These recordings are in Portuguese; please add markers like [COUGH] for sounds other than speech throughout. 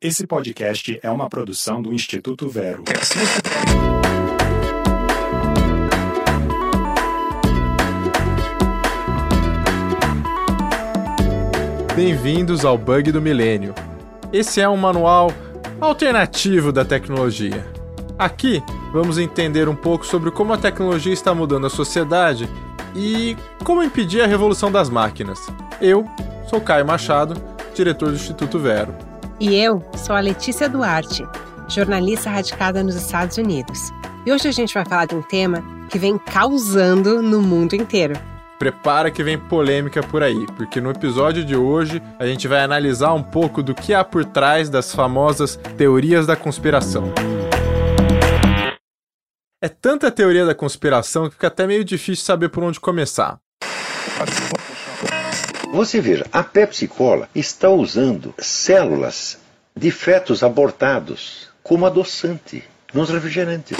Esse podcast é uma produção do Instituto Vero. Bem-vindos ao Bug do Milênio. Esse é um manual alternativo da tecnologia. Aqui vamos entender um pouco sobre como a tecnologia está mudando a sociedade e como impedir a revolução das máquinas. Eu sou Caio Machado, diretor do Instituto Vero. E eu sou a Letícia Duarte, jornalista radicada nos Estados Unidos. E hoje a gente vai falar de um tema que vem causando no mundo inteiro. Prepara que vem polêmica por aí, porque no episódio de hoje a gente vai analisar um pouco do que há por trás das famosas teorias da conspiração. É tanta teoria da conspiração que fica até meio difícil saber por onde começar. Você veja, a Pepsi Cola está usando células de fetos abortados como adoçante nos refrigerantes.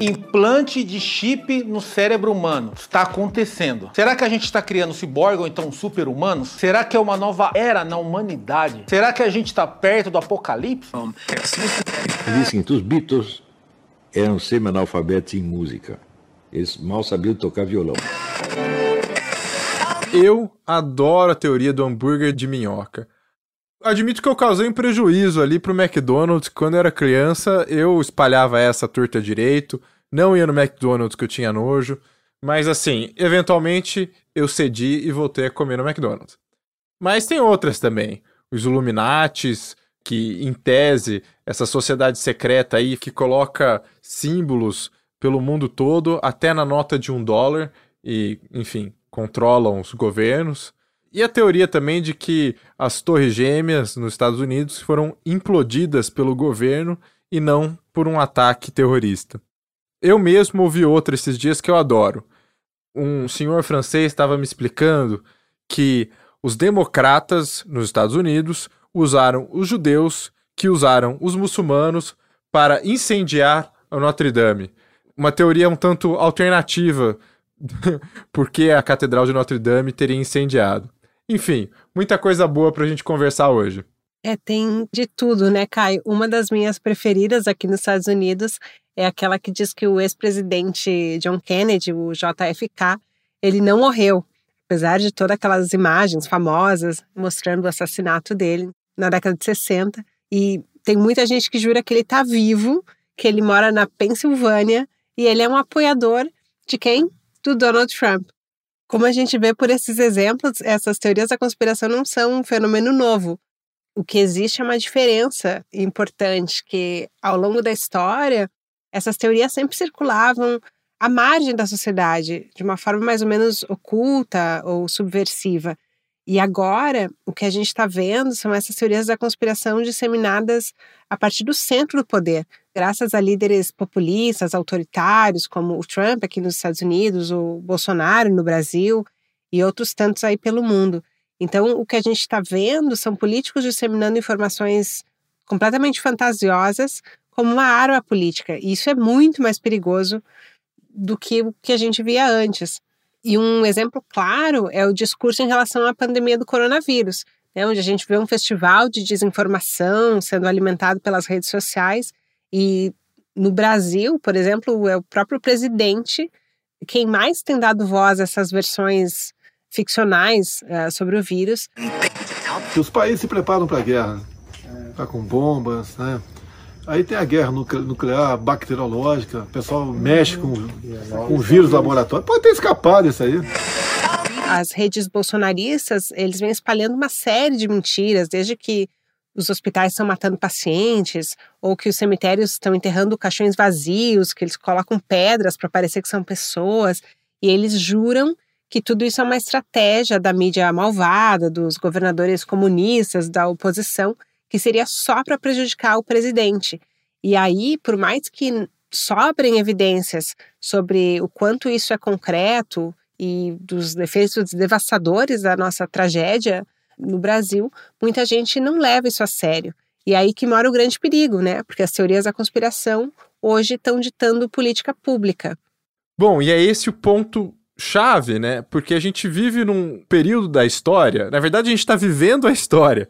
Implante de chip no cérebro humano. Está acontecendo. Será que a gente está criando ciborgue ou então super-humanos? Será que é uma nova era na humanidade? Será que a gente está perto do apocalipse? Dizem que os Beatles eram semi-analfabetos em música. Eles mal sabiam tocar violão. Eu adoro a teoria do hambúrguer de minhoca. Admito que eu causei um prejuízo ali pro McDonald's. Quando eu era criança, eu espalhava essa torta direito, não ia no McDonald's que eu tinha nojo. Mas assim, eventualmente eu cedi e voltei a comer no McDonald's. Mas tem outras também. Os Illuminates, que em tese, essa sociedade secreta aí que coloca símbolos pelo mundo todo, até na nota de um dólar, e, enfim, controlam os governos. E a teoria também de que as torres gêmeas nos Estados Unidos foram implodidas pelo governo e não por um ataque terrorista. Eu mesmo ouvi outra esses dias que eu adoro. Um senhor francês estava me explicando que os democratas nos Estados Unidos usaram os judeus, que usaram os muçulmanos para incendiar a Notre Dame. Uma teoria um tanto alternativa [LAUGHS] porque a Catedral de Notre Dame teria incendiado. Enfim, muita coisa boa para a gente conversar hoje. É, tem de tudo, né, Caio? Uma das minhas preferidas aqui nos Estados Unidos é aquela que diz que o ex-presidente John Kennedy, o JFK, ele não morreu, apesar de todas aquelas imagens famosas mostrando o assassinato dele na década de 60. E tem muita gente que jura que ele está vivo, que ele mora na Pensilvânia e ele é um apoiador de quem? Do Donald Trump. Como a gente vê por esses exemplos, essas teorias da conspiração não são um fenômeno novo. O que existe é uma diferença importante, que ao longo da história, essas teorias sempre circulavam à margem da sociedade, de uma forma mais ou menos oculta ou subversiva. E agora, o que a gente está vendo são essas teorias da conspiração disseminadas a partir do centro do poder, graças a líderes populistas, autoritários, como o Trump aqui nos Estados Unidos, o Bolsonaro no Brasil e outros tantos aí pelo mundo. Então, o que a gente está vendo são políticos disseminando informações completamente fantasiosas como uma arma política. E isso é muito mais perigoso do que o que a gente via antes. E um exemplo claro é o discurso em relação à pandemia do coronavírus, né, onde a gente vê um festival de desinformação sendo alimentado pelas redes sociais. E no Brasil, por exemplo, é o próprio presidente quem mais tem dado voz a essas versões ficcionais uh, sobre o vírus. Os países se preparam para a guerra, tá com bombas, né? Aí tem a guerra nuclear, bacteriológica, o pessoal mexe com, com vírus laboratório. Pode ter escapado isso aí. As redes bolsonaristas, eles vêm espalhando uma série de mentiras, desde que os hospitais estão matando pacientes, ou que os cemitérios estão enterrando caixões vazios, que eles colocam pedras para parecer que são pessoas, e eles juram que tudo isso é uma estratégia da mídia malvada, dos governadores comunistas, da oposição, que seria só para prejudicar o presidente. E aí, por mais que sobrem evidências sobre o quanto isso é concreto e dos efeitos devastadores da nossa tragédia no Brasil, muita gente não leva isso a sério. E aí que mora o grande perigo, né? Porque as teorias da conspiração hoje estão ditando política pública. Bom, e é esse o ponto chave, né? Porque a gente vive num período da história, na verdade a gente está vivendo a história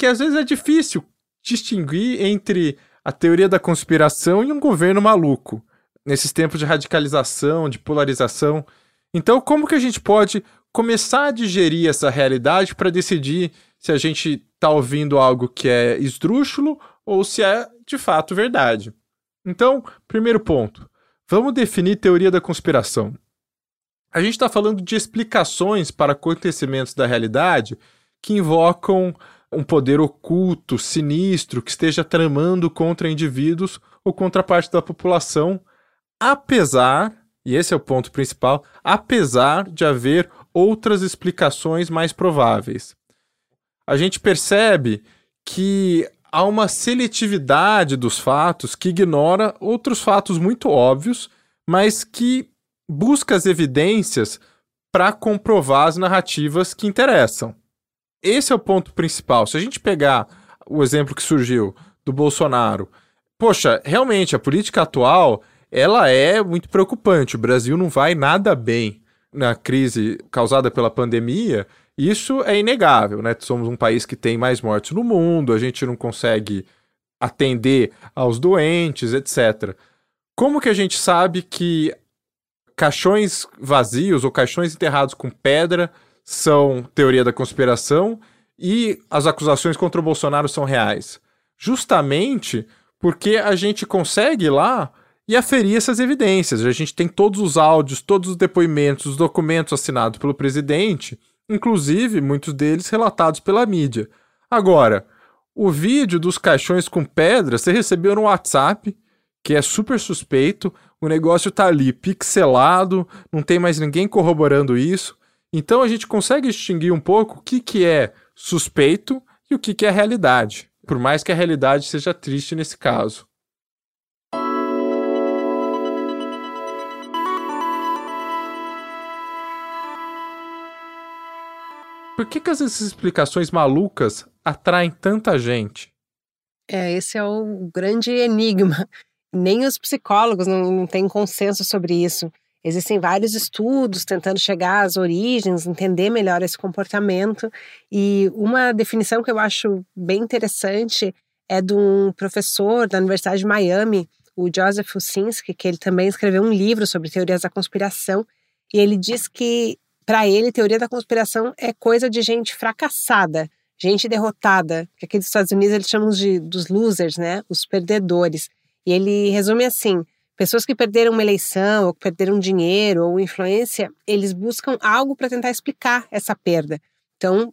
que às vezes é difícil distinguir entre a teoria da conspiração e um governo maluco, nesses tempos de radicalização, de polarização. Então, como que a gente pode começar a digerir essa realidade para decidir se a gente está ouvindo algo que é esdrúxulo ou se é de fato verdade? Então, primeiro ponto, vamos definir teoria da conspiração. A gente está falando de explicações para acontecimentos da realidade que invocam um poder oculto, sinistro, que esteja tramando contra indivíduos ou contra parte da população, apesar, e esse é o ponto principal, apesar de haver outras explicações mais prováveis. A gente percebe que há uma seletividade dos fatos que ignora outros fatos muito óbvios, mas que busca as evidências para comprovar as narrativas que interessam. Esse é o ponto principal. Se a gente pegar o exemplo que surgiu do Bolsonaro, poxa, realmente a política atual ela é muito preocupante. O Brasil não vai nada bem na crise causada pela pandemia. Isso é inegável, né? Somos um país que tem mais mortes no mundo, a gente não consegue atender aos doentes, etc. Como que a gente sabe que caixões vazios ou caixões enterrados com pedra são teoria da conspiração e as acusações contra o Bolsonaro são reais? Justamente porque a gente consegue lá e aferir essas evidências. A gente tem todos os áudios, todos os depoimentos, os documentos assinados pelo presidente, inclusive muitos deles relatados pela mídia. Agora, o vídeo dos caixões com pedra você recebeu no WhatsApp, que é super suspeito, o negócio tá ali pixelado, não tem mais ninguém corroborando isso. Então a gente consegue distinguir um pouco o que, que é suspeito e o que, que é realidade, por mais que a realidade seja triste nesse caso. Por que, que essas explicações malucas atraem tanta gente? É, esse é o grande enigma. Nem os psicólogos não, não têm consenso sobre isso. Existem vários estudos tentando chegar às origens, entender melhor esse comportamento. E uma definição que eu acho bem interessante é de um professor da Universidade de Miami, o Joseph Usinski, que ele também escreveu um livro sobre teorias da conspiração. E ele diz que, para ele, teoria da conspiração é coisa de gente fracassada, gente derrotada, que aqui nos Estados Unidos eles chamam de dos losers, né? Os perdedores. E ele resume assim: Pessoas que perderam uma eleição, ou que perderam dinheiro ou influência, eles buscam algo para tentar explicar essa perda. Então,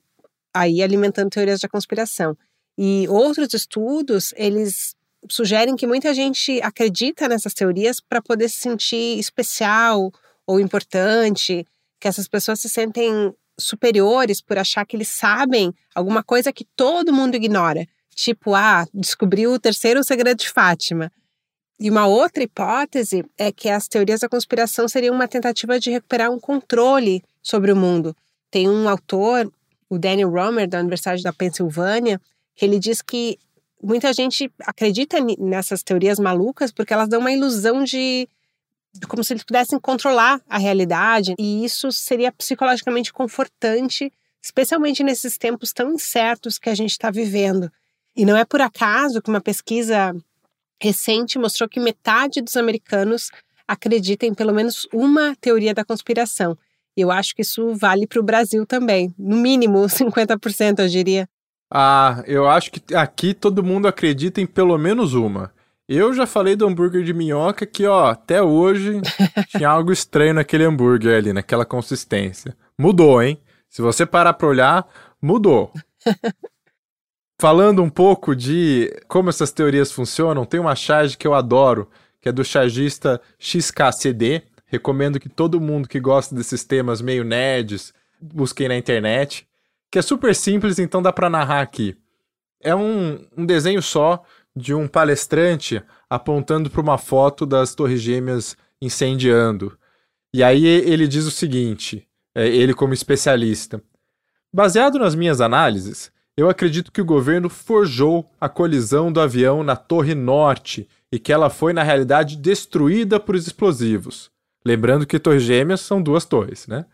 aí alimentando teorias da conspiração. E outros estudos, eles sugerem que muita gente acredita nessas teorias para poder se sentir especial ou importante, que essas pessoas se sentem superiores por achar que eles sabem alguma coisa que todo mundo ignora. Tipo, ah, descobriu o terceiro segredo de Fátima. E uma outra hipótese é que as teorias da conspiração seriam uma tentativa de recuperar um controle sobre o mundo. Tem um autor, o Daniel Romer, da Universidade da Pensilvânia, que ele diz que muita gente acredita nessas teorias malucas porque elas dão uma ilusão de, de como se eles pudessem controlar a realidade, e isso seria psicologicamente confortante, especialmente nesses tempos tão incertos que a gente está vivendo. E não é por acaso que uma pesquisa recente mostrou que metade dos americanos acredita em pelo menos uma teoria da conspiração. E eu acho que isso vale para o Brasil também. No mínimo [LAUGHS] 50%, eu diria. Ah, eu acho que aqui todo mundo acredita em pelo menos uma. Eu já falei do hambúrguer de minhoca que, ó, até hoje [LAUGHS] tinha algo estranho naquele hambúrguer ali, naquela consistência. Mudou, hein? Se você parar pra olhar, mudou. [LAUGHS] Falando um pouco de como essas teorias funcionam, tem uma charge que eu adoro, que é do chargista XKCD. Recomendo que todo mundo que gosta desses temas meio nerds busquem na internet, que é super simples, então dá para narrar aqui. É um, um desenho só de um palestrante apontando para uma foto das Torres Gêmeas incendiando. E aí ele diz o seguinte, é, ele como especialista: Baseado nas minhas análises, eu acredito que o governo forjou a colisão do avião na Torre Norte e que ela foi, na realidade, destruída por explosivos. Lembrando que Torres Gêmeas são duas torres, né?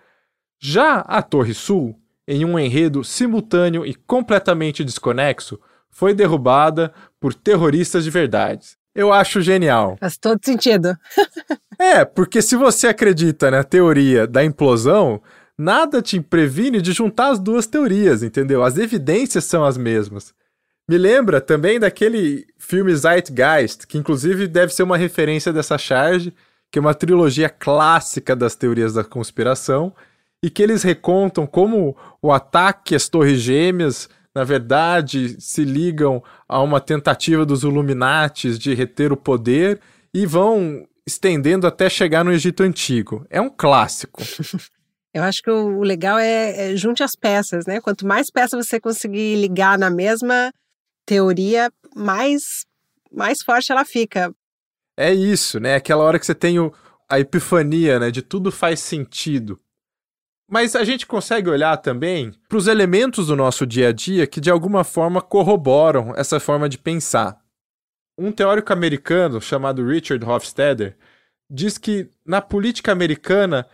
Já a Torre Sul, em um enredo simultâneo e completamente desconexo, foi derrubada por terroristas de verdade. Eu acho genial. Faz todo sentido. [LAUGHS] é, porque se você acredita na teoria da implosão, nada te previne de juntar as duas teorias, entendeu? As evidências são as mesmas. Me lembra também daquele filme Zeitgeist, que inclusive deve ser uma referência dessa charge, que é uma trilogia clássica das teorias da conspiração, e que eles recontam como o ataque às Torres Gêmeas na verdade, se ligam a uma tentativa dos Illuminates de reter o poder e vão estendendo até chegar no Egito Antigo. É um clássico. [LAUGHS] Eu acho que o legal é, é junte as peças, né? Quanto mais peças você conseguir ligar na mesma teoria, mais, mais forte ela fica. É isso, né? Aquela hora que você tem o, a epifania, né? De tudo faz sentido. Mas a gente consegue olhar também para os elementos do nosso dia a dia que de alguma forma corroboram essa forma de pensar. Um teórico americano chamado Richard Hofstadter diz que na política americana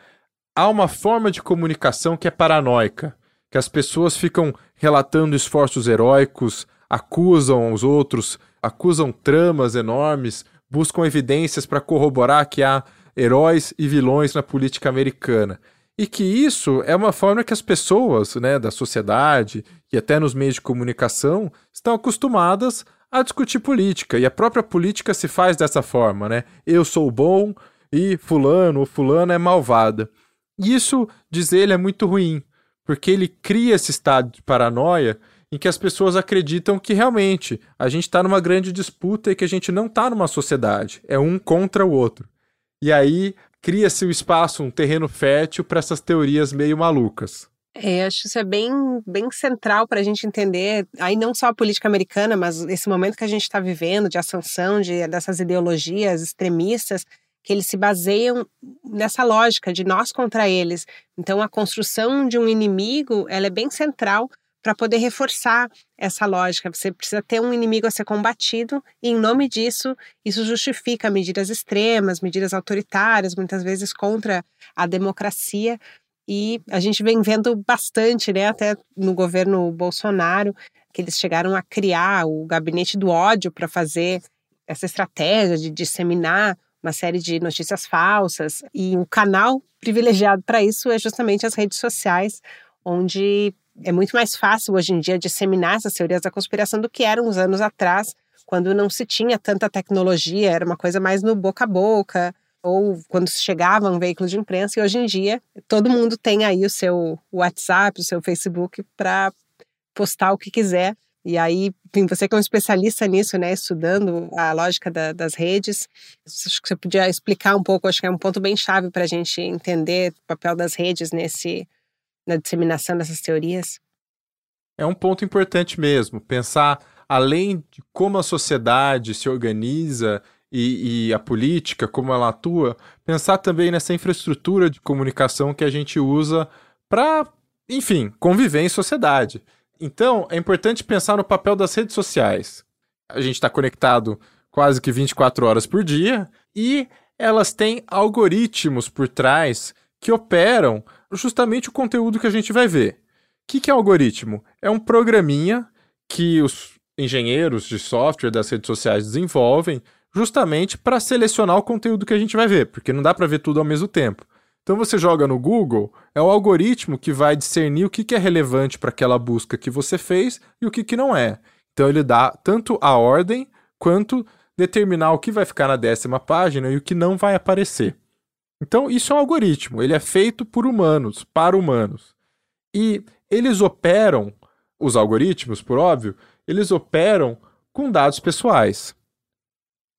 há uma forma de comunicação que é paranoica, que as pessoas ficam relatando esforços heróicos, acusam os outros, acusam tramas enormes, buscam evidências para corroborar que há heróis e vilões na política americana. E que isso é uma forma que as pessoas né, da sociedade e até nos meios de comunicação estão acostumadas a discutir política. E a própria política se faz dessa forma, né? Eu sou bom e fulano ou fulana é malvada. Isso, diz ele, é muito ruim, porque ele cria esse estado de paranoia em que as pessoas acreditam que realmente a gente está numa grande disputa e que a gente não está numa sociedade, é um contra o outro. E aí cria-se o espaço, um terreno fértil para essas teorias meio malucas. É, acho que isso é bem, bem central para a gente entender, aí não só a política americana, mas esse momento que a gente está vivendo de ascensão de, dessas ideologias extremistas, que eles se baseiam nessa lógica de nós contra eles. Então, a construção de um inimigo ela é bem central para poder reforçar essa lógica. Você precisa ter um inimigo a ser combatido, e em nome disso, isso justifica medidas extremas, medidas autoritárias, muitas vezes contra a democracia. E a gente vem vendo bastante, né, até no governo Bolsonaro, que eles chegaram a criar o gabinete do ódio para fazer essa estratégia de disseminar uma série de notícias falsas. E o canal privilegiado para isso é justamente as redes sociais, onde é muito mais fácil hoje em dia disseminar essas teorias da conspiração do que eram uns anos atrás, quando não se tinha tanta tecnologia, era uma coisa mais no boca a boca, ou quando chegava um veículo de imprensa, e hoje em dia todo mundo tem aí o seu WhatsApp, o seu Facebook para postar o que quiser. E aí, enfim, você que é um especialista nisso, né, estudando a lógica da, das redes, acho que você podia explicar um pouco, acho que é um ponto bem chave para a gente entender o papel das redes nesse na disseminação dessas teorias? É um ponto importante mesmo, pensar além de como a sociedade se organiza e, e, a política, como ela atua, pensar também nessa infraestrutura de comunicação que a gente usa para, enfim, conviver em sociedade. Então, é importante pensar no papel das redes sociais. A gente está conectado quase que 24 horas por dia e elas têm algoritmos por trás que operam justamente o conteúdo que a gente vai ver. O que, que é algoritmo? É um programinha que os engenheiros de software das redes sociais desenvolvem justamente para selecionar o conteúdo que a gente vai ver, porque não dá para ver tudo ao mesmo tempo. Então você joga no Google, é o algoritmo que vai discernir o que, que é relevante para aquela busca que você fez e o que, que não é. Então ele dá tanto a ordem quanto determinar o que vai ficar na décima página e o que não vai aparecer. Então, isso é um algoritmo, ele é feito por humanos, para humanos. E eles operam, os algoritmos, por óbvio, eles operam com dados pessoais.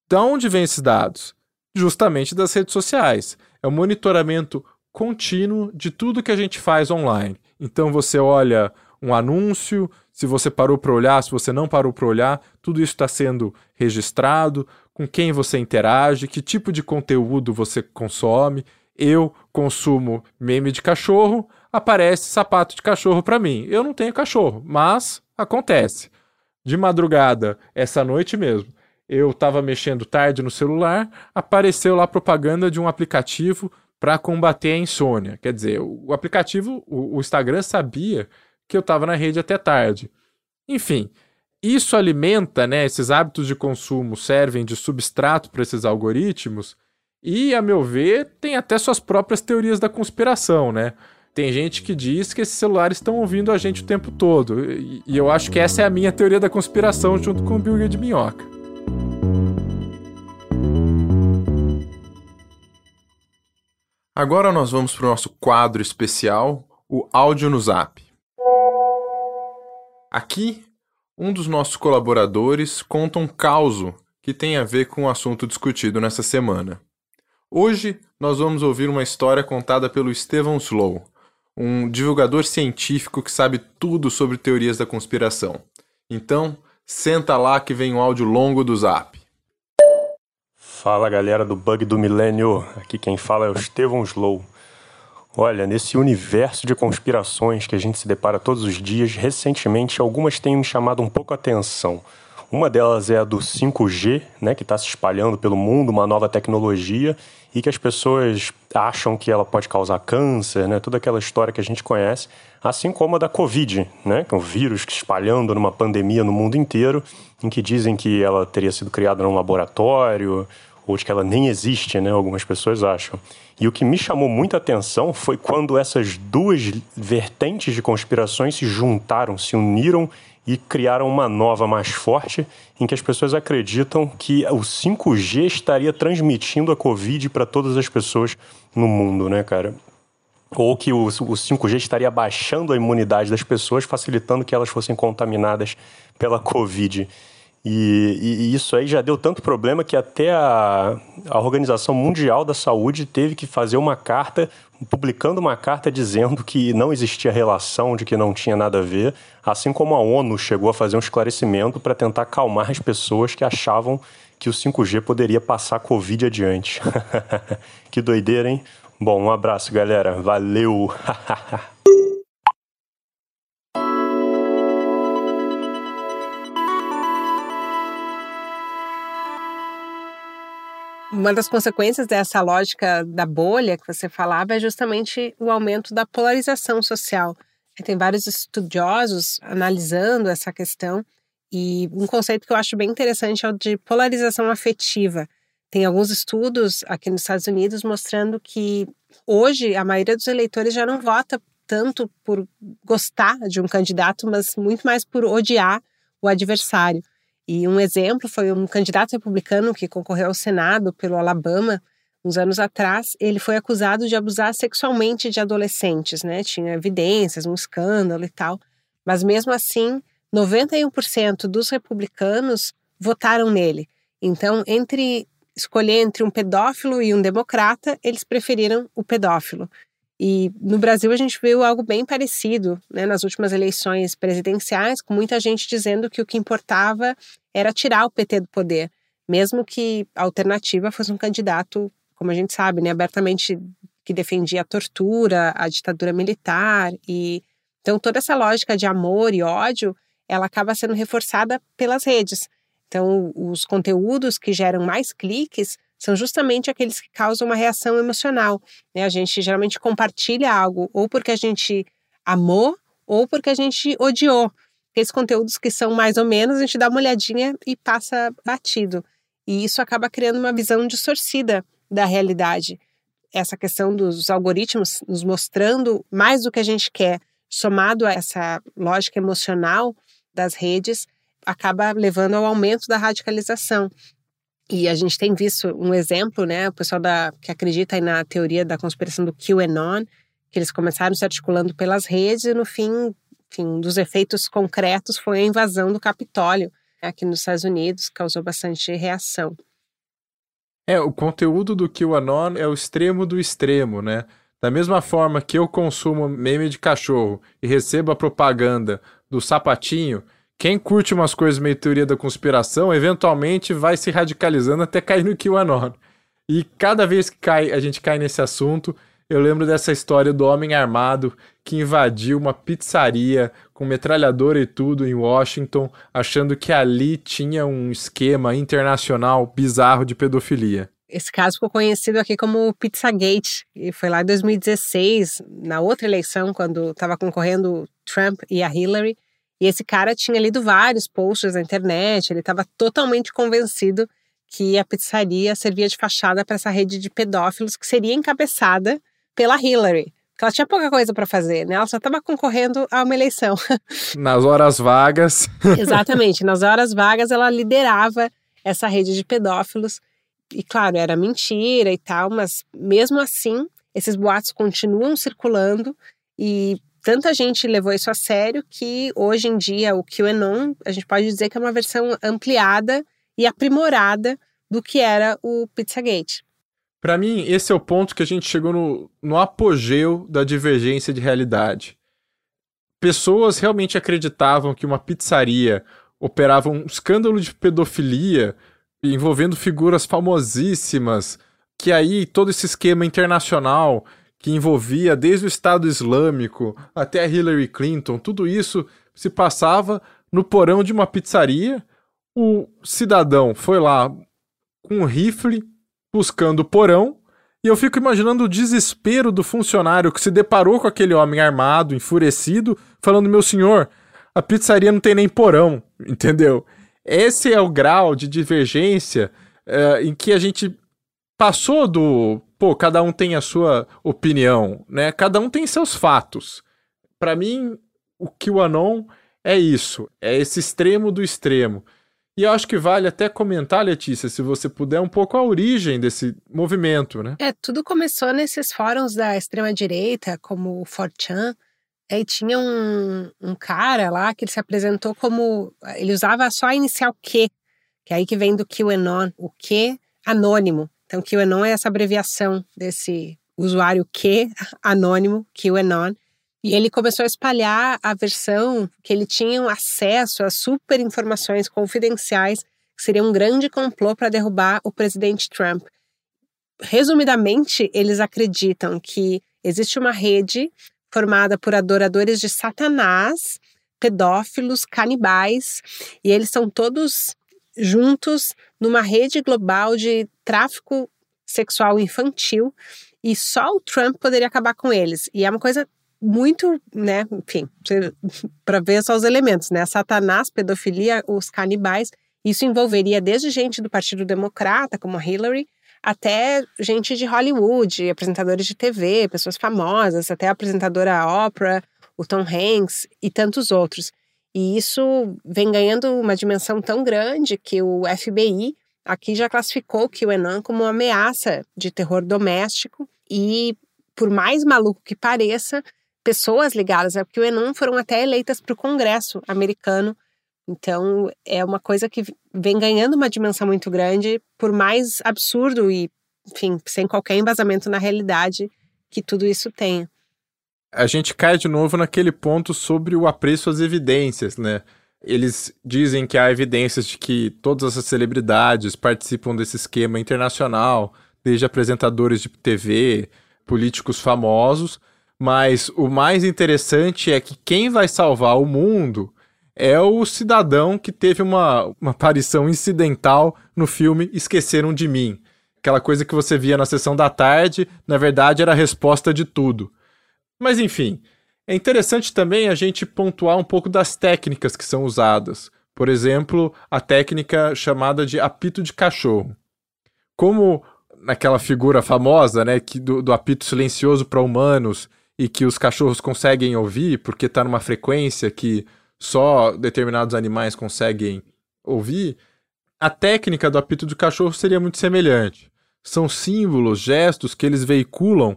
De onde vêm esses dados? Justamente das redes sociais. É o monitoramento contínuo de tudo que a gente faz online. Então você olha um anúncio, se você parou para olhar, se você não parou para olhar, tudo isso está sendo registrado, com quem você interage, que tipo de conteúdo você consome. Eu consumo meme de cachorro, aparece sapato de cachorro para mim. Eu não tenho cachorro, mas acontece. De madrugada, essa noite mesmo, eu estava mexendo tarde no celular, apareceu lá propaganda de um aplicativo para combater a insônia. Quer dizer, o aplicativo, o, o Instagram sabia que eu estava na rede até tarde. Enfim, isso alimenta, né? Esses hábitos de consumo servem de substrato para esses algoritmos e, a meu ver, tem até suas próprias teorias da conspiração, né? Tem gente que diz que esses celulares estão ouvindo a gente o tempo todo. E, eu acho que essa é a minha teoria da conspiração junto com o Burger de Minhoca. Agora nós vamos para o nosso quadro especial, o áudio no Zap. Aqui, um dos nossos colaboradores conta um caso que tem a ver com o assunto discutido nessa semana. Hoje nós vamos ouvir uma história contada pelo Stephen Slow, um divulgador científico que sabe tudo sobre teorias da conspiração. Então, senta lá que vem um áudio longo do Zap. Fala galera do Bug do Milênio, aqui quem fala é o Estevão Slow. Olha, nesse universo de conspirações que a gente se depara todos os dias, recentemente algumas têm me chamado um pouco a atenção. Uma delas é a do 5G, né, que está se espalhando pelo mundo, uma nova tecnologia, e que as pessoas acham que ela pode causar câncer, né, toda aquela história que a gente conhece, assim como a da Covid, né, que é um vírus que espalhando numa pandemia no mundo inteiro, em que dizem que ela teria sido criada num laboratório, ou que ela nem existe, né? Algumas pessoas acham. E o que me chamou muita atenção foi quando essas duas vertentes de conspirações se juntaram, se uniram e criaram uma nova mais forte, em que as pessoas acreditam que o 5G estaria transmitindo a Covid para todas as pessoas no mundo, né, cara? Ou que o, o 5G estaria baixando a imunidade das pessoas, facilitando que elas fossem contaminadas pela Covid. E, e, isso aí já deu tanto problema que até a, a Organização Mundial da Saúde teve que fazer uma carta, publicando uma carta dizendo que não existia relação, de que não tinha nada a ver, assim como a ONU chegou a fazer um esclarecimento para tentar acalmar as pessoas que achavam que o 5G poderia passar a Covid adiante. [LAUGHS] que doideira, hein? Bom, um abraço, galera. Valeu! [LAUGHS] Uma das consequências dessa lógica da bolha que você falava é justamente o aumento da polarização social. Tem vários estudiosos analisando essa questão e um conceito que eu acho bem interessante é o de polarização afetiva. Tem alguns estudos aqui nos Estados Unidos mostrando que hoje a maioria dos eleitores já não vota tanto por gostar de um candidato, mas muito mais por odiar o adversário. E um exemplo foi um candidato republicano que concorreu ao Senado pelo Alabama uns anos atrás. Ele foi acusado de abusar sexualmente de adolescentes, né? Tinha evidências, um escândalo e tal. Mas mesmo assim, 91% dos republicanos votaram nele. Então, entre escolher entre um pedófilo e um democrata, eles preferiram o pedófilo. E no Brasil a gente viu algo bem parecido né, nas últimas eleições presidenciais, com muita gente dizendo que o que importava era tirar o PT do poder, mesmo que a alternativa fosse um candidato, como a gente sabe, né, abertamente que defendia a tortura, a ditadura militar e então toda essa lógica de amor e ódio, ela acaba sendo reforçada pelas redes. Então os conteúdos que geram mais cliques são justamente aqueles que causam uma reação emocional. Né? A gente geralmente compartilha algo ou porque a gente amou ou porque a gente odiou. Esses conteúdos que são mais ou menos, a gente dá uma olhadinha e passa batido. E isso acaba criando uma visão distorcida da realidade. Essa questão dos algoritmos nos mostrando mais do que a gente quer, somado a essa lógica emocional das redes, acaba levando ao aumento da radicalização. E a gente tem visto um exemplo, né? O pessoal da, que acredita na teoria da conspiração do QAnon, que eles começaram se articulando pelas redes e no fim, enfim, um dos efeitos concretos foi a invasão do Capitólio aqui nos Estados Unidos, causou bastante reação. É, o conteúdo do QAnon é o extremo do extremo, né? Da mesma forma que eu consumo meme de cachorro e recebo a propaganda do sapatinho, quem curte umas coisas meio teoria da conspiração, eventualmente vai se radicalizando até cair no QAnon. E cada vez que cai, a gente cai nesse assunto, eu lembro dessa história do homem armado que invadiu uma pizzaria com metralhadora e tudo em Washington, achando que ali tinha um esquema internacional bizarro de pedofilia. Esse caso ficou conhecido aqui como Pizzagate, e foi lá em 2016, na outra eleição, quando estava concorrendo Trump e a Hillary. E esse cara tinha lido vários posts na internet, ele estava totalmente convencido que a pizzaria servia de fachada para essa rede de pedófilos que seria encabeçada pela Hillary. Ela tinha pouca coisa para fazer, né? Ela só estava concorrendo a uma eleição. [LAUGHS] Nas horas vagas. Exatamente. Nas horas vagas, ela liderava essa rede de pedófilos. E claro, era mentira e tal, mas mesmo assim, esses boatos continuam circulando e tanta gente levou isso a sério que hoje em dia o QAnon, a gente pode dizer que é uma versão ampliada e aprimorada do que era o Pizzagate. Para mim, esse é o ponto que a gente chegou no, no apogeu da divergência de realidade. Pessoas realmente acreditavam que uma pizzaria operava um escândalo de pedofilia envolvendo figuras famosíssimas, que aí todo esse esquema internacional que envolvia desde o Estado Islâmico até Hillary Clinton, tudo isso se passava no porão de uma pizzaria. O cidadão foi lá com um rifle buscando o porão. E eu fico imaginando o desespero do funcionário que se deparou com aquele homem armado, enfurecido, falando: Meu senhor, a pizzaria não tem nem porão, [LAUGHS] entendeu? Esse é o grau de divergência é, em que a gente passou do. Pô, cada um tem a sua opinião, né? Cada um tem seus fatos. Para mim, o que o Anon é isso, é esse extremo do extremo. E eu acho que vale até comentar, Letícia, se você puder, um pouco a origem desse movimento, né? É, tudo começou nesses fóruns da extrema-direita, como o 4chan. Aí tinha um, um cara lá que ele se apresentou como. Ele usava só a inicial Q, que é aí que vem do QAnon, o Q anônimo. Então, QAnon é essa abreviação desse usuário Q anônimo, QAnon. E ele começou a espalhar a versão que ele tinha acesso a super informações confidenciais, que seria um grande complô para derrubar o presidente Trump. Resumidamente, eles acreditam que existe uma rede formada por adoradores de Satanás, pedófilos, canibais, e eles são todos juntos numa rede global de tráfico sexual infantil, e só o Trump poderia acabar com eles. E é uma coisa muito, né, enfim, [LAUGHS] para ver só os elementos, né? Satanás, pedofilia, os canibais. Isso envolveria desde gente do Partido Democrata, como Hillary, até gente de Hollywood, apresentadores de TV, pessoas famosas, até a apresentadora Oprah, o Tom Hanks e tantos outros. E isso vem ganhando uma dimensão tão grande que o FBI aqui já classificou o QAnon como uma ameaça de terror doméstico e por mais maluco que pareça, pessoas ligadas ao QAnon foram até eleitas para o Congresso americano. Então, é uma coisa que vem ganhando uma dimensão muito grande, por mais absurdo e, enfim, sem qualquer embasamento na realidade que tudo isso tenha. A gente cai de novo naquele ponto sobre o apreço às evidências, né? Eles dizem que há evidências de que todas essas celebridades participam desse esquema internacional, desde apresentadores de TV, políticos famosos, mas o mais interessante é que quem vai salvar o mundo é o cidadão que teve uma, uma aparição incidental no filme Esqueceram de Mim. Aquela coisa que você via na sessão da tarde, na verdade era a resposta de tudo. Mas enfim, é interessante também a gente pontuar um pouco das técnicas que são usadas. Por exemplo, a técnica chamada de apito de cachorro. Como naquela figura famosa, né, que do, do apito silencioso para humanos e que os cachorros conseguem ouvir porque está numa frequência que só determinados animais conseguem ouvir, a técnica do apito do cachorro seria muito semelhante. São símbolos, gestos que eles veiculam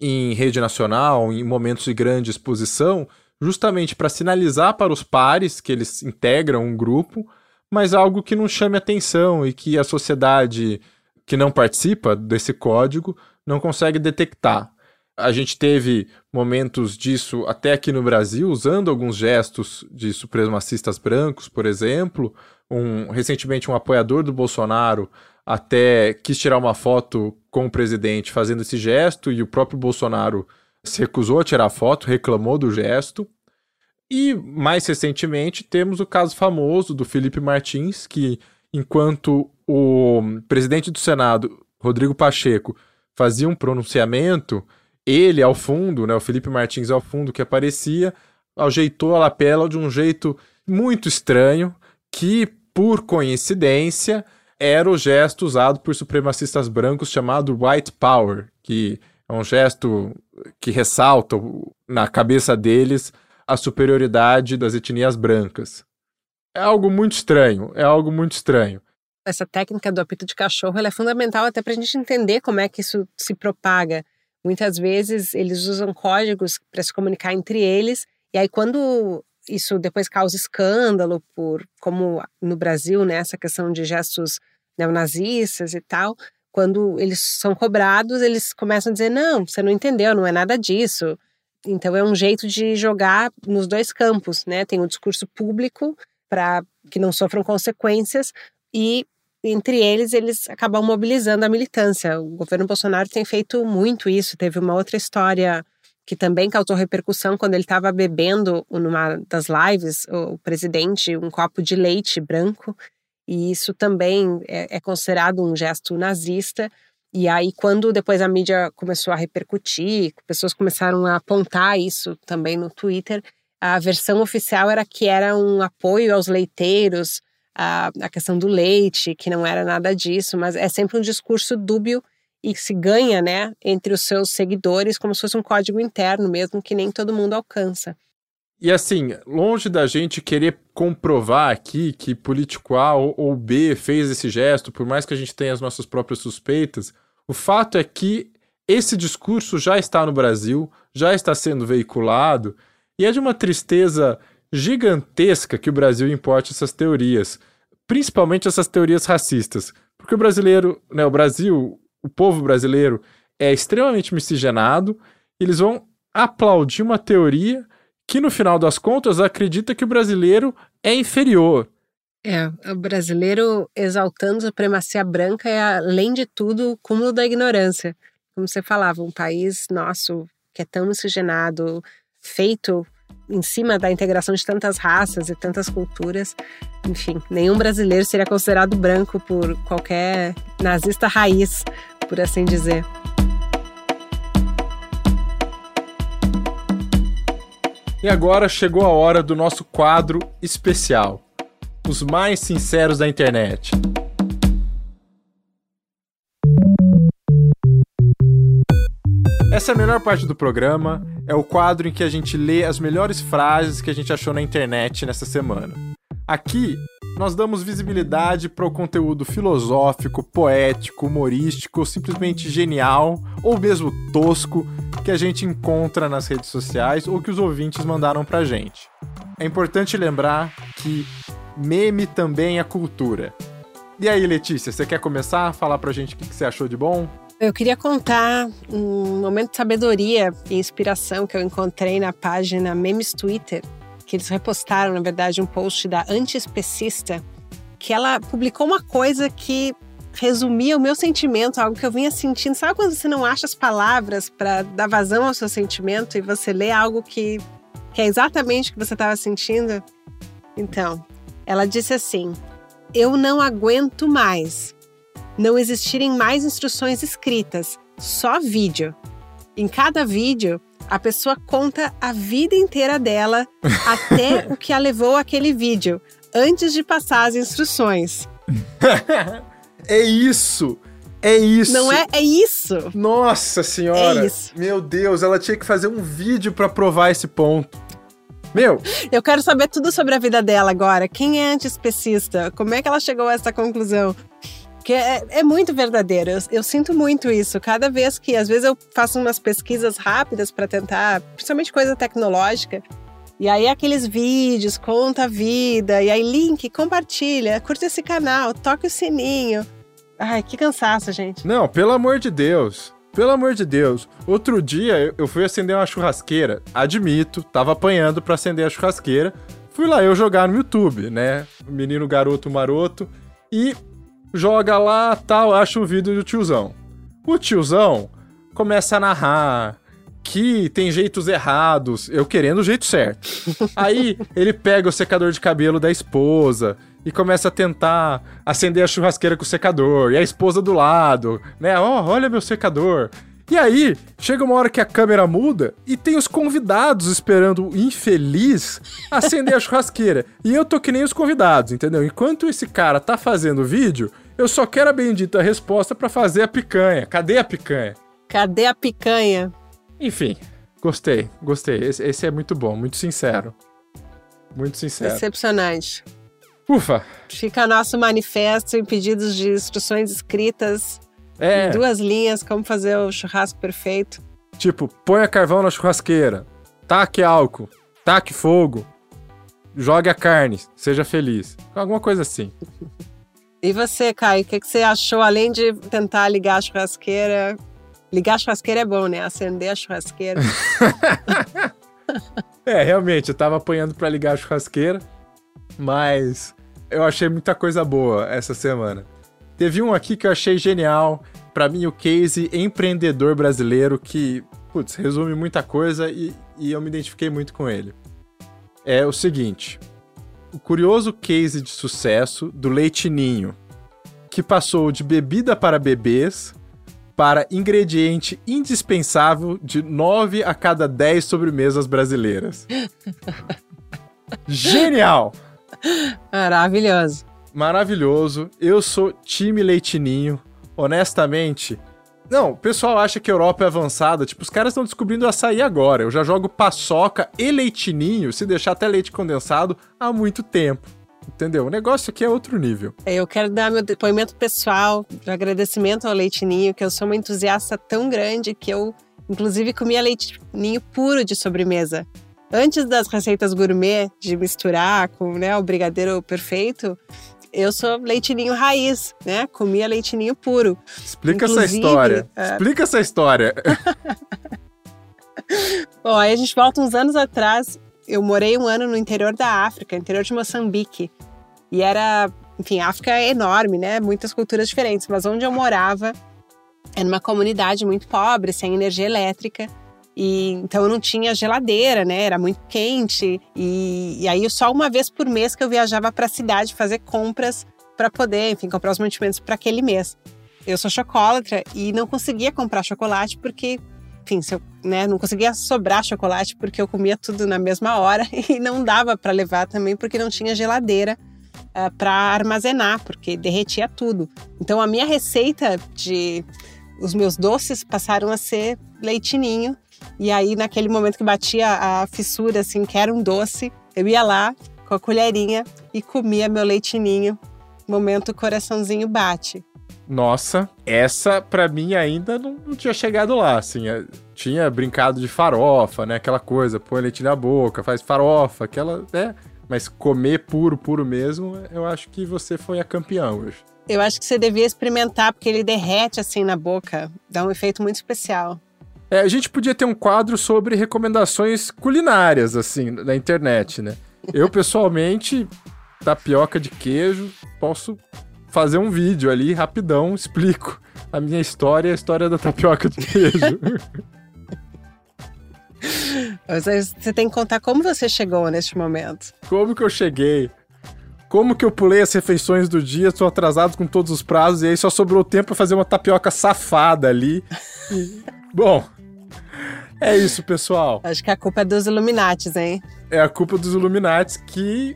em rede nacional, em momentos de grande exposição, justamente para sinalizar para os pares que eles integram um grupo, mas algo que não chame atenção e que a sociedade que não participa desse código não consegue detectar. A gente teve momentos disso até aqui no Brasil, usando alguns gestos de supremacistas brancos, por exemplo. Um, recentemente, um apoiador do Bolsonaro até quis tirar uma foto com o presidente fazendo esse gesto e o próprio Bolsonaro se recusou a tirar foto, reclamou do gesto. E mais recentemente temos o caso famoso do Felipe Martins, que enquanto o presidente do Senado Rodrigo Pacheco fazia um pronunciamento, ele ao fundo, né, o Felipe Martins ao fundo que aparecia, ajeitou a lapela de um jeito muito estranho, que por coincidência era o gesto usado por supremacistas brancos chamado white power, que é um gesto que ressalta na cabeça deles a superioridade das etnias brancas. É algo muito estranho, é algo muito estranho. Essa técnica do apito de cachorro é fundamental até para a gente entender como é que isso se propaga. Muitas vezes eles usam códigos para se comunicar entre eles, e aí quando isso depois causa escândalo, por como no Brasil, né, essa questão de gestos neonazistas e tal, quando eles são cobrados, eles começam a dizer: não, você não entendeu, não é nada disso. Então é um jeito de jogar nos dois campos, né? Tem o discurso público para que não sofram consequências e entre eles eles acabam mobilizando a militância. O governo Bolsonaro tem feito muito isso. Teve uma outra história que também causou repercussão quando ele estava bebendo numa das lives, o presidente, um copo de leite branco, e isso também é, é considerado um gesto nazista. E aí, quando depois a mídia começou a repercutir, pessoas começaram a apontar isso também no Twitter, a versão oficial era que era um apoio aos leiteiros, a, a questão do leite, que não era nada disso, mas é sempre um discurso dúbio e se ganha, né, entre os seus seguidores como se fosse um código interno mesmo que nem todo mundo alcança. E assim, longe da gente querer comprovar aqui que político A ou B fez esse gesto, por mais que a gente tenha as nossas próprias suspeitas, o fato é que esse discurso já está no Brasil, já está sendo veiculado, e é de uma tristeza gigantesca que o Brasil importe essas teorias, principalmente essas teorias racistas. Porque o brasileiro, né, o Brasil, o povo brasileiro é extremamente miscigenado, eles vão aplaudir uma teoria que no final das contas acredita que o brasileiro é inferior. É, o brasileiro exaltando a supremacia branca é, além de tudo, o cúmulo da ignorância. Como você falava, um país nosso que é tão miscigenado, feito em cima da integração de tantas raças e tantas culturas. Enfim, nenhum brasileiro seria considerado branco por qualquer nazista raiz, por assim dizer. E agora chegou a hora do nosso quadro especial: Os mais sinceros da internet. Essa é a melhor parte do programa, é o quadro em que a gente lê as melhores frases que a gente achou na internet nessa semana. Aqui, nós damos visibilidade para o conteúdo filosófico, poético, humorístico, simplesmente genial ou mesmo tosco que a gente encontra nas redes sociais ou que os ouvintes mandaram pra gente. É importante lembrar que meme também é cultura. E aí, Letícia, você quer começar a falar pra gente o que você achou de bom? Eu queria contar um momento de sabedoria e inspiração que eu encontrei na página Memes Twitter, que eles repostaram, na verdade, um post da antiespecista, que ela publicou uma coisa que resumia o meu sentimento, algo que eu vinha sentindo. Sabe quando você não acha as palavras para dar vazão ao seu sentimento e você lê algo que, que é exatamente o que você estava sentindo? Então, ela disse assim: Eu não aguento mais não existirem mais instruções escritas, só vídeo. Em cada vídeo, a pessoa conta a vida inteira dela [LAUGHS] até o que a levou àquele vídeo, antes de passar as instruções. [LAUGHS] é isso! É isso. Não é? É isso. Nossa senhora. É isso. Meu Deus, ela tinha que fazer um vídeo para provar esse ponto. Meu. Eu quero saber tudo sobre a vida dela agora. Quem é antiespecista? Como é que ela chegou a essa conclusão? Que é, é muito verdadeiro. Eu, eu, sinto muito isso. Cada vez que, às vezes, eu faço umas pesquisas rápidas para tentar, principalmente coisa tecnológica, e aí aqueles vídeos, conta a vida, e aí link, compartilha, curta esse canal, toque o sininho. Ai, que cansaço, gente. Não, pelo amor de Deus. Pelo amor de Deus. Outro dia eu fui acender uma churrasqueira. Admito, tava apanhando para acender a churrasqueira. Fui lá eu jogar no YouTube, né? Menino garoto maroto. E joga lá, tal, acha o vídeo do tiozão. O tiozão começa a narrar que tem jeitos errados, eu querendo o jeito certo. [LAUGHS] Aí ele pega o secador de cabelo da esposa, e começa a tentar acender a churrasqueira com o secador, e a esposa do lado, né? Ó, oh, olha meu secador. E aí, chega uma hora que a câmera muda e tem os convidados esperando o infeliz acender a churrasqueira. E eu tô que nem os convidados, entendeu? Enquanto esse cara tá fazendo o vídeo, eu só quero a bendita resposta para fazer a picanha. Cadê a picanha? Cadê a picanha? Enfim, gostei, gostei. Esse, esse é muito bom, muito sincero. Muito sincero. Decepcionante. Ufa! Fica nosso manifesto em pedidos de instruções escritas É, em duas linhas, como fazer o churrasco perfeito. tipo, ponha carvão na churrasqueira, taque álcool, taque fogo, jogue a carne, seja feliz. Alguma coisa assim. [LAUGHS] E você, Caio, o que, que você achou, além de tentar ligar a churrasqueira? Ligar a churrasqueira é bom, né? Acender a churrasqueira. [LAUGHS] É, realmente, eu tava apanhando pra ligar a churrasqueira, mas eu achei muita coisa boa essa semana. Teve um aqui que eu achei genial, pra mim o case empreendedor brasileiro que, putz, resume muita coisa e, e eu me identifiquei muito com ele. É o seguinte, o curioso case de sucesso do Leite Ninho, que passou de bebida para bebês para ingrediente indispensável de 9 a cada 10 sobremesas brasileiras. [LAUGHS] Genial! Maravilhoso. Maravilhoso. Eu sou time Leitinho. Honestamente, não, o pessoal acha que a Europa é avançada. Tipo, os caras estão descobrindo açaí agora. Eu já jogo paçoca e leitinho, se deixar até leite condensado, há muito tempo. Entendeu? O negócio aqui é outro nível. Eu quero dar meu depoimento pessoal de agradecimento ao Leitinho, que eu sou uma entusiasta tão grande que eu, inclusive, comia leitinho puro de sobremesa. Antes das receitas gourmet, de misturar com né, o brigadeiro perfeito, eu sou leitinho raiz, né? Comia leitinho puro. Explica essa Inclusive, história. é. Explica essa história. [LAUGHS] Bom, aí a gente volta uns anos atrás. Eu morei um ano no interior da África, interior de Moçambique. E era, enfim, a África é enorme, né? Muitas culturas diferentes. Mas onde eu morava era uma comunidade muito pobre, sem energia elétrica. E então eu não tinha geladeira, né? Era muito quente. E, e aí só uma vez por mês que eu viajava para a cidade fazer compras para poder, enfim, comprar os mantimentos para aquele mês. Eu sou chocolatra e não conseguia comprar chocolate porque enfim, eu, né, não conseguia sobrar chocolate porque eu comia tudo na mesma hora [LAUGHS] e não dava para levar também porque não tinha geladeira uh, para armazenar, porque derretia tudo. Então a minha receita de os meus doces passaram a ser leitinho e aí naquele momento que batia a fissura assim, que era um doce, eu ia lá com a colherinha e comia meu leitinho. Momento coraçãozinho bate. Nossa, essa pra mim ainda não, não tinha chegado lá, assim. é, Tinha brincado de farofa, né? Aquela coisa, põe leite na boca, faz farofa, aquela, né? Mas comer puro, puro mesmo, eu acho que você foi a campeã hoje. Eu acho que você devia experimentar, porque ele derrete assim na boca. Dá um efeito muito especial. É, a gente podia ter um quadro sobre recomendações culinárias, assim, na internet, né? Eu, pessoalmente, tapioca de queijo, posso fazer um vídeo ali, rapidão, explico a minha história e a história da tapioca de queijo. [LAUGHS] Você, tem que contar como você chegou neste momento. Como que eu cheguei? Como que eu pulei as refeições do dia, tô atrasado com todos os prazos, e aí só sobrou tempo pra fazer uma tapioca safada ali. E, Bom, é isso, pessoal. Acho que a culpa é dos Illuminates, hein? É a culpa dos Illuminates que,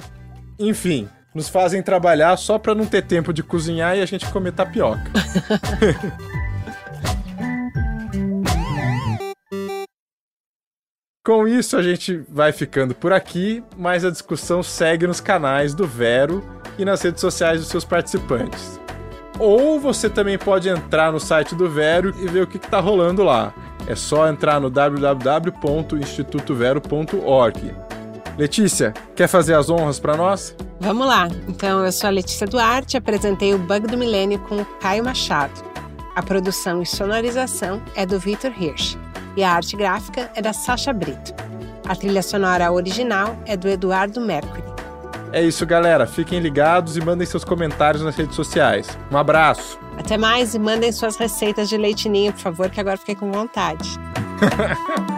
enfim, nos fazem trabalhar só pra não ter tempo de cozinhar e a gente comer tapioca. [LAUGHS] Com isso, a gente vai ficando por aqui, mas a discussão segue nos canais do Vero e nas redes sociais dos seus participantes. Ou você também pode entrar no site do Vero e ver o que está rolando lá. É só entrar no www.institutovero.org. Letícia, quer fazer as honras para nós? Vamos lá. Então, eu sou a Letícia Duarte, apresentei o Bug do Milênio com o Caio Machado. A produção e sonorização é do Victor Hirsch e a arte gráfica é da Sasha Brito. A trilha sonora original é do Eduardo Mercury. É isso, galera. Fiquem ligados e mandem seus comentários nas redes sociais. Um abraço. Até mais e mandem suas receitas de leitinho, por favor, que agora fiquei com vontade. [LAUGHS]